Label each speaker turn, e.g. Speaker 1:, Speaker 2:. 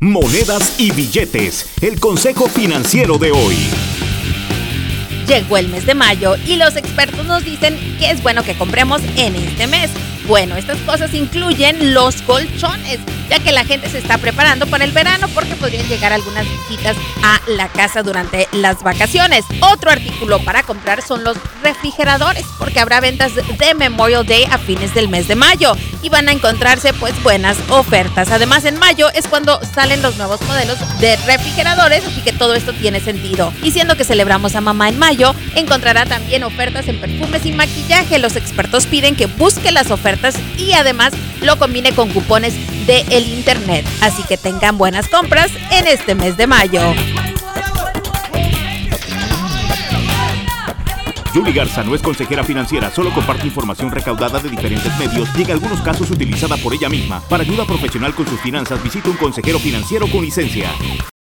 Speaker 1: Monedas y billetes, el consejo financiero de hoy.
Speaker 2: Llegó el mes de mayo y los expertos nos dicen que es bueno que compremos en este mes. Bueno, estas cosas incluyen los colchones, ya que la gente se está preparando para el verano porque podrían llegar algunas visitas a la casa durante las vacaciones. Otro artículo para comprar son los refrigeradores, porque habrá ventas de Memorial Day a fines del mes de mayo y van a encontrarse pues buenas ofertas. Además, en mayo es cuando salen los nuevos modelos de refrigeradores, así que todo esto tiene sentido. Y siendo que celebramos a mamá en mayo, encontrará también ofertas en perfumes y maquillaje. Los expertos piden que busque las ofertas y además lo combine con cupones de el internet. Así que tengan buenas compras en este mes de mayo.
Speaker 1: Julie Garza no es consejera financiera, solo comparte información recaudada de diferentes medios y en algunos casos utilizada por ella misma. Para ayuda profesional con sus finanzas, visite un consejero financiero con licencia.